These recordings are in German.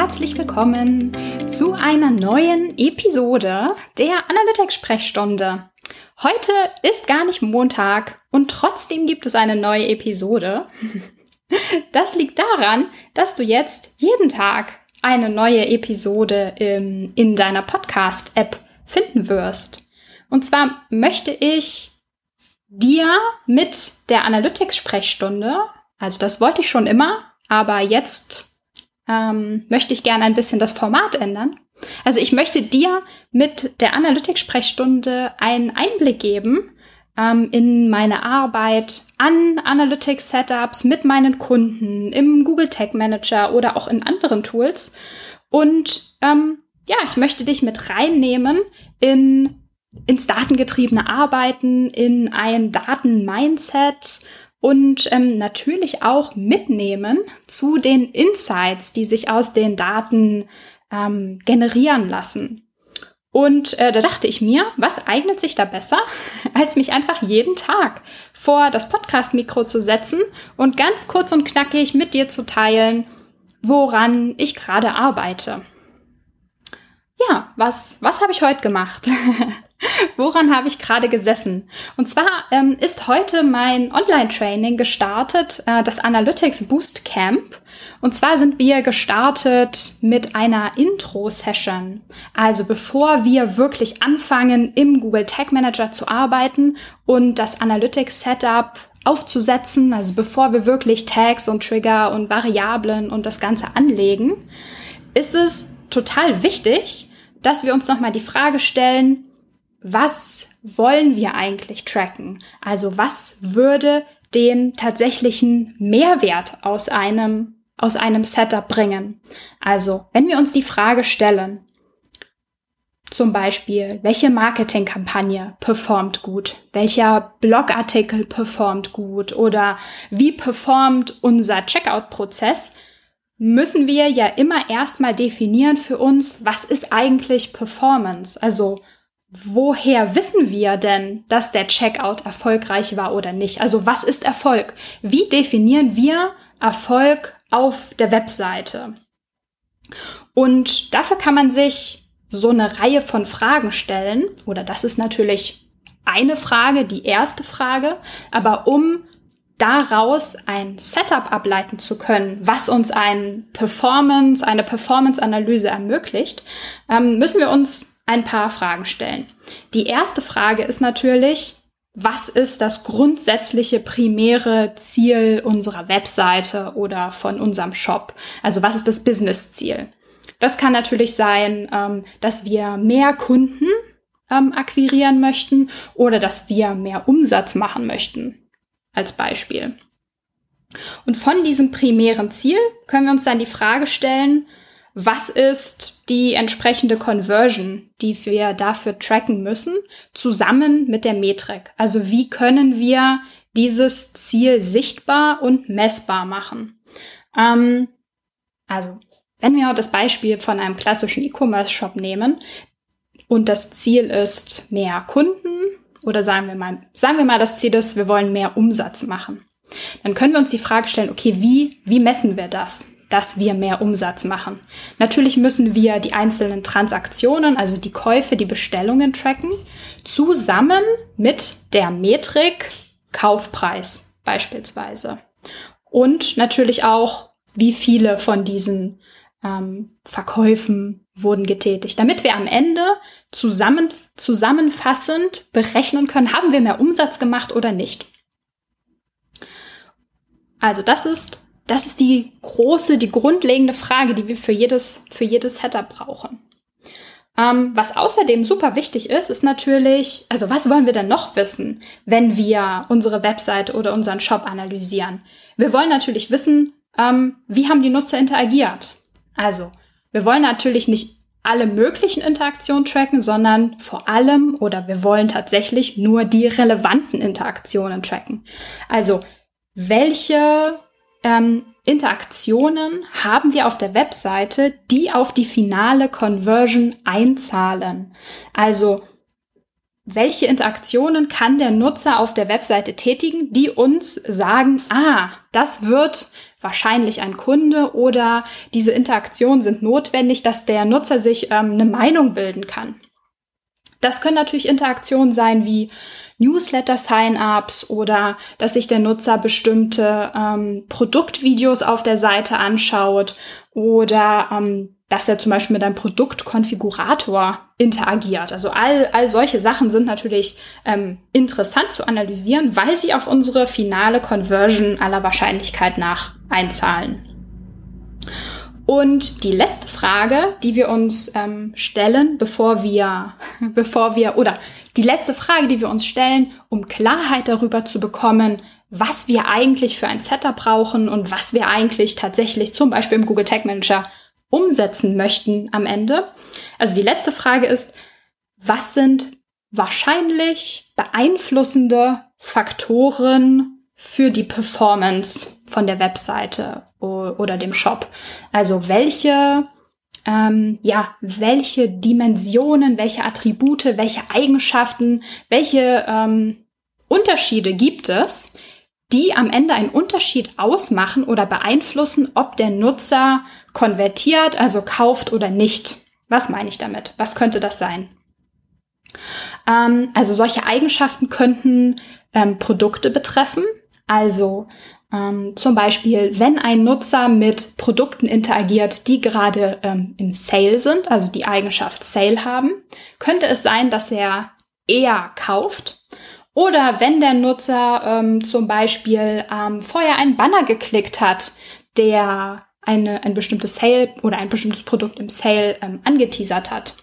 herzlich willkommen zu einer neuen Episode der Analytics-Sprechstunde. Heute ist gar nicht Montag und trotzdem gibt es eine neue Episode. Das liegt daran, dass du jetzt jeden Tag eine neue Episode in, in deiner Podcast-App finden wirst. Und zwar möchte ich dir mit der Analytics-Sprechstunde, also das wollte ich schon immer, aber jetzt ähm, möchte ich gerne ein bisschen das Format ändern. Also ich möchte dir mit der Analytics-Sprechstunde einen Einblick geben ähm, in meine Arbeit an Analytics-Setups mit meinen Kunden im Google Tag Manager oder auch in anderen Tools. Und ähm, ja, ich möchte dich mit reinnehmen in ins datengetriebene Arbeiten, in ein Daten-Mindset und ähm, natürlich auch mitnehmen zu den Insights, die sich aus den Daten ähm, generieren lassen. Und äh, da dachte ich mir, was eignet sich da besser, als mich einfach jeden Tag vor das Podcast-Mikro zu setzen und ganz kurz und knackig mit dir zu teilen, woran ich gerade arbeite. Ja, was, was habe ich heute gemacht? Woran habe ich gerade gesessen? Und zwar ähm, ist heute mein Online-Training gestartet, äh, das Analytics Boost Camp. Und zwar sind wir gestartet mit einer Intro-Session. Also bevor wir wirklich anfangen, im Google Tag Manager zu arbeiten und das Analytics Setup aufzusetzen, also bevor wir wirklich Tags und Trigger und Variablen und das Ganze anlegen, ist es total wichtig, dass wir uns nochmal die Frage stellen, was wollen wir eigentlich tracken? Also was würde den tatsächlichen Mehrwert aus einem, aus einem Setup bringen? Also wenn wir uns die Frage stellen, zum Beispiel, welche Marketingkampagne performt gut? Welcher Blogartikel performt gut? Oder wie performt unser Checkout-Prozess? Müssen wir ja immer erstmal definieren für uns, was ist eigentlich Performance? Also woher wissen wir denn, dass der Checkout erfolgreich war oder nicht? Also was ist Erfolg? Wie definieren wir Erfolg auf der Webseite? Und dafür kann man sich so eine Reihe von Fragen stellen, oder das ist natürlich eine Frage, die erste Frage, aber um daraus ein Setup ableiten zu können, was uns ein Performance, eine Performance-Analyse ermöglicht, ähm, müssen wir uns ein paar Fragen stellen. Die erste Frage ist natürlich, was ist das grundsätzliche primäre Ziel unserer Webseite oder von unserem Shop? Also was ist das Business-Ziel? Das kann natürlich sein, ähm, dass wir mehr Kunden ähm, akquirieren möchten oder dass wir mehr Umsatz machen möchten, als Beispiel. Und von diesem primären Ziel können wir uns dann die Frage stellen, was ist die entsprechende Conversion, die wir dafür tracken müssen, zusammen mit der Metrik. Also wie können wir dieses Ziel sichtbar und messbar machen? Ähm, also wenn wir das Beispiel von einem klassischen E-Commerce-Shop nehmen und das Ziel ist mehr Kunden oder sagen wir mal, sagen wir mal, das Ziel ist, wir wollen mehr Umsatz machen. Dann können wir uns die Frage stellen, okay, wie, wie messen wir das? Dass wir mehr Umsatz machen. Natürlich müssen wir die einzelnen Transaktionen, also die Käufe, die Bestellungen tracken, zusammen mit der Metrik Kaufpreis beispielsweise. Und natürlich auch, wie viele von diesen ähm, Verkäufen wurden getätigt, damit wir am Ende zusammen, zusammenfassend berechnen können, haben wir mehr Umsatz gemacht oder nicht. Also das ist das ist die große, die grundlegende Frage, die wir für jedes, für jedes Setup brauchen. Ähm, was außerdem super wichtig ist, ist natürlich, also was wollen wir denn noch wissen, wenn wir unsere Website oder unseren Shop analysieren? Wir wollen natürlich wissen, ähm, wie haben die Nutzer interagiert? Also, wir wollen natürlich nicht alle möglichen Interaktionen tracken, sondern vor allem oder wir wollen tatsächlich nur die relevanten Interaktionen tracken. Also, welche ähm, Interaktionen haben wir auf der Webseite, die auf die finale Conversion einzahlen. Also welche Interaktionen kann der Nutzer auf der Webseite tätigen, die uns sagen, ah, das wird wahrscheinlich ein Kunde oder diese Interaktionen sind notwendig, dass der Nutzer sich ähm, eine Meinung bilden kann. Das können natürlich Interaktionen sein wie Newsletter-Sign-ups oder dass sich der Nutzer bestimmte ähm, Produktvideos auf der Seite anschaut oder ähm, dass er zum Beispiel mit einem Produktkonfigurator interagiert. Also all, all solche Sachen sind natürlich ähm, interessant zu analysieren, weil sie auf unsere finale Conversion aller Wahrscheinlichkeit nach einzahlen. Und die letzte Frage, die wir uns ähm, stellen, bevor wir, bevor wir, oder die letzte Frage, die wir uns stellen, um Klarheit darüber zu bekommen, was wir eigentlich für ein Setup brauchen und was wir eigentlich tatsächlich zum Beispiel im Google Tag Manager umsetzen möchten am Ende. Also die letzte Frage ist, was sind wahrscheinlich beeinflussende Faktoren für die Performance von der Webseite oder dem Shop. Also welche, ähm, ja, welche Dimensionen, welche Attribute, welche Eigenschaften, welche ähm, Unterschiede gibt es, die am Ende einen Unterschied ausmachen oder beeinflussen, ob der Nutzer konvertiert, also kauft oder nicht. Was meine ich damit? Was könnte das sein? Ähm, also solche Eigenschaften könnten ähm, Produkte betreffen. Also ähm, zum Beispiel, wenn ein Nutzer mit Produkten interagiert, die gerade ähm, im Sale sind, also die Eigenschaft Sale haben, könnte es sein, dass er eher kauft. Oder wenn der Nutzer ähm, zum Beispiel ähm, vorher einen Banner geklickt hat, der eine, ein bestimmtes Sale oder ein bestimmtes Produkt im Sale ähm, angeteasert hat.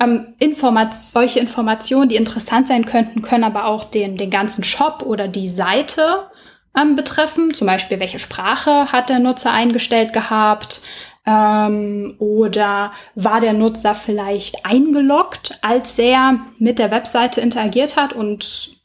Ähm, Informat solche Informationen, die interessant sein könnten, können aber auch den, den ganzen Shop oder die Seite ähm, betreffen. Zum Beispiel, welche Sprache hat der Nutzer eingestellt gehabt? Ähm, oder war der Nutzer vielleicht eingeloggt, als er mit der Webseite interagiert hat und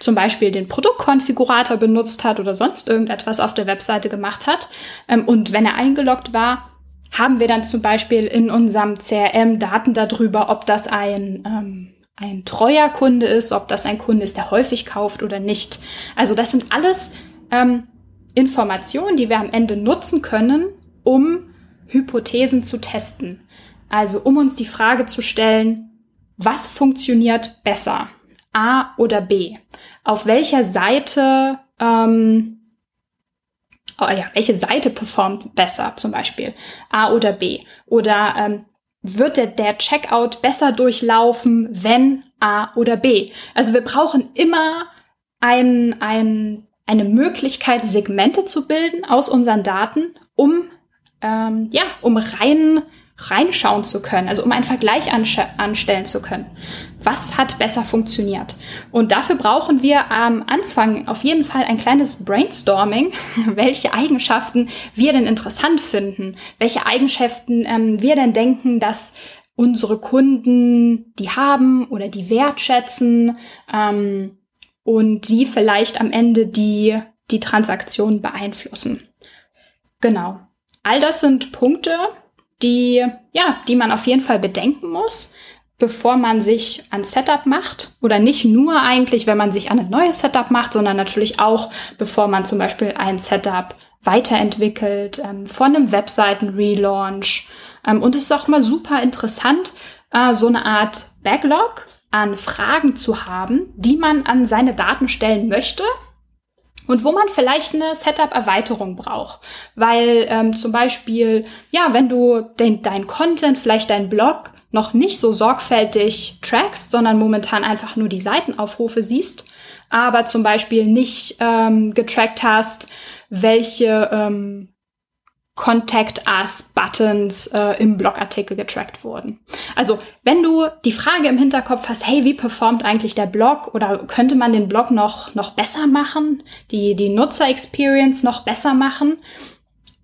zum Beispiel den Produktkonfigurator benutzt hat oder sonst irgendetwas auf der Webseite gemacht hat. Ähm, und wenn er eingeloggt war, haben wir dann zum Beispiel in unserem CRM Daten darüber, ob das ein ähm, ein treuer Kunde ist, ob das ein Kunde ist, der häufig kauft oder nicht. Also das sind alles ähm, Informationen, die wir am Ende nutzen können, um Hypothesen zu testen. Also um uns die Frage zu stellen, was funktioniert besser? A oder B? Auf welcher Seite, ähm, oh ja, welche Seite performt besser zum Beispiel? A oder B? Oder ähm, wird der, der Checkout besser durchlaufen, wenn A oder B. Also wir brauchen immer ein, ein, eine Möglichkeit, Segmente zu bilden aus unseren Daten, um, ähm, ja, um rein reinschauen zu können, also um einen Vergleich anstellen zu können. Was hat besser funktioniert? Und dafür brauchen wir am Anfang auf jeden Fall ein kleines Brainstorming, welche Eigenschaften wir denn interessant finden, welche Eigenschaften ähm, wir denn denken, dass unsere Kunden die haben oder die wertschätzen ähm, und die vielleicht am Ende die, die Transaktion beeinflussen. Genau. All das sind Punkte, die, ja, die man auf jeden Fall bedenken muss, bevor man sich ein Setup macht. Oder nicht nur eigentlich, wenn man sich an ein neues Setup macht, sondern natürlich auch, bevor man zum Beispiel ein Setup weiterentwickelt, ähm, von einem Webseiten-Relaunch. Ähm, und es ist auch mal super interessant, äh, so eine Art Backlog an Fragen zu haben, die man an seine Daten stellen möchte und wo man vielleicht eine Setup-Erweiterung braucht. Weil ähm, zum Beispiel, ja, wenn du den, dein Content, vielleicht dein Blog noch nicht so sorgfältig trackst, sondern momentan einfach nur die Seitenaufrufe siehst, aber zum Beispiel nicht ähm, getrackt hast, welche ähm, Contact Us Buttons äh, im Blogartikel getrackt wurden. Also, wenn du die Frage im Hinterkopf hast, hey, wie performt eigentlich der Blog oder könnte man den Blog noch, noch besser machen, die, die Nutzer-Experience noch besser machen,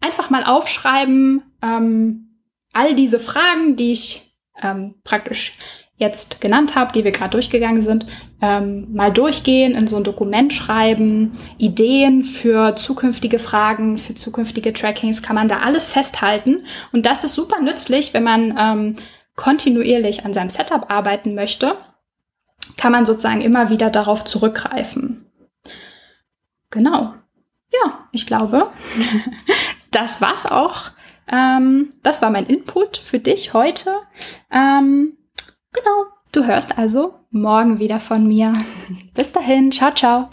einfach mal aufschreiben, ähm, all diese Fragen, die ich ähm, praktisch jetzt genannt habe, die wir gerade durchgegangen sind, ähm, mal durchgehen, in so ein Dokument schreiben, Ideen für zukünftige Fragen, für zukünftige Trackings, kann man da alles festhalten. Und das ist super nützlich, wenn man ähm, kontinuierlich an seinem Setup arbeiten möchte, kann man sozusagen immer wieder darauf zurückgreifen. Genau. ja, ich glaube, das war's auch. Ähm, das war mein Input für dich heute. Ähm, genau, du hörst also morgen wieder von mir. Bis dahin, ciao, ciao.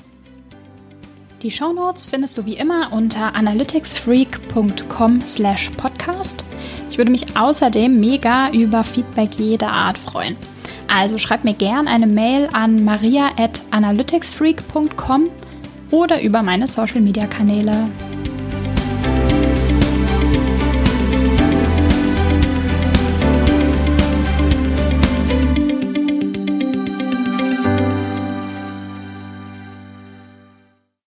Die Shownotes findest du wie immer unter analyticsfreak.com slash podcast. Ich würde mich außerdem mega über Feedback jeder Art freuen. Also schreib mir gern eine Mail an maria at analyticsfreak.com oder über meine Social Media Kanäle.